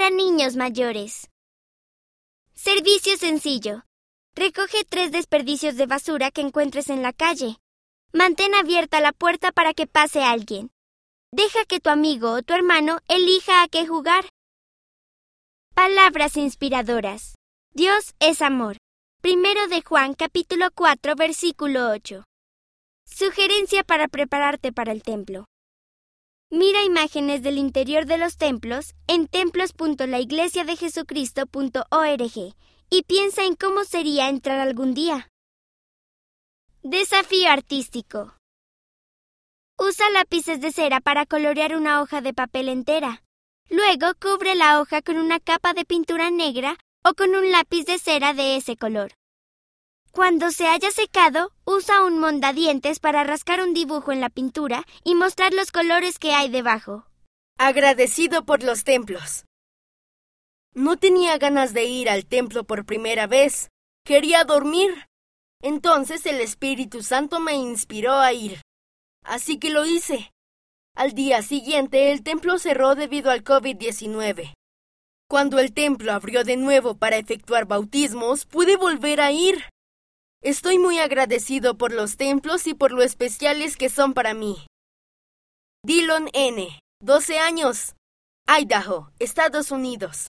para niños mayores. Servicio sencillo. Recoge tres desperdicios de basura que encuentres en la calle. Mantén abierta la puerta para que pase alguien. Deja que tu amigo o tu hermano elija a qué jugar. Palabras inspiradoras. Dios es amor. Primero de Juan capítulo 4 versículo 8. Sugerencia para prepararte para el templo. Mira imágenes del interior de los templos en templos.laiglesiadejesucristo.org y piensa en cómo sería entrar algún día. Desafío artístico. Usa lápices de cera para colorear una hoja de papel entera. Luego cubre la hoja con una capa de pintura negra o con un lápiz de cera de ese color. Cuando se haya secado, usa un mondadientes para rascar un dibujo en la pintura y mostrar los colores que hay debajo. Agradecido por los templos. No tenía ganas de ir al templo por primera vez. Quería dormir. Entonces el Espíritu Santo me inspiró a ir. Así que lo hice. Al día siguiente el templo cerró debido al COVID-19. Cuando el templo abrió de nuevo para efectuar bautismos, pude volver a ir. Estoy muy agradecido por los templos y por lo especiales que son para mí. Dillon N., 12 años, Idaho, Estados Unidos.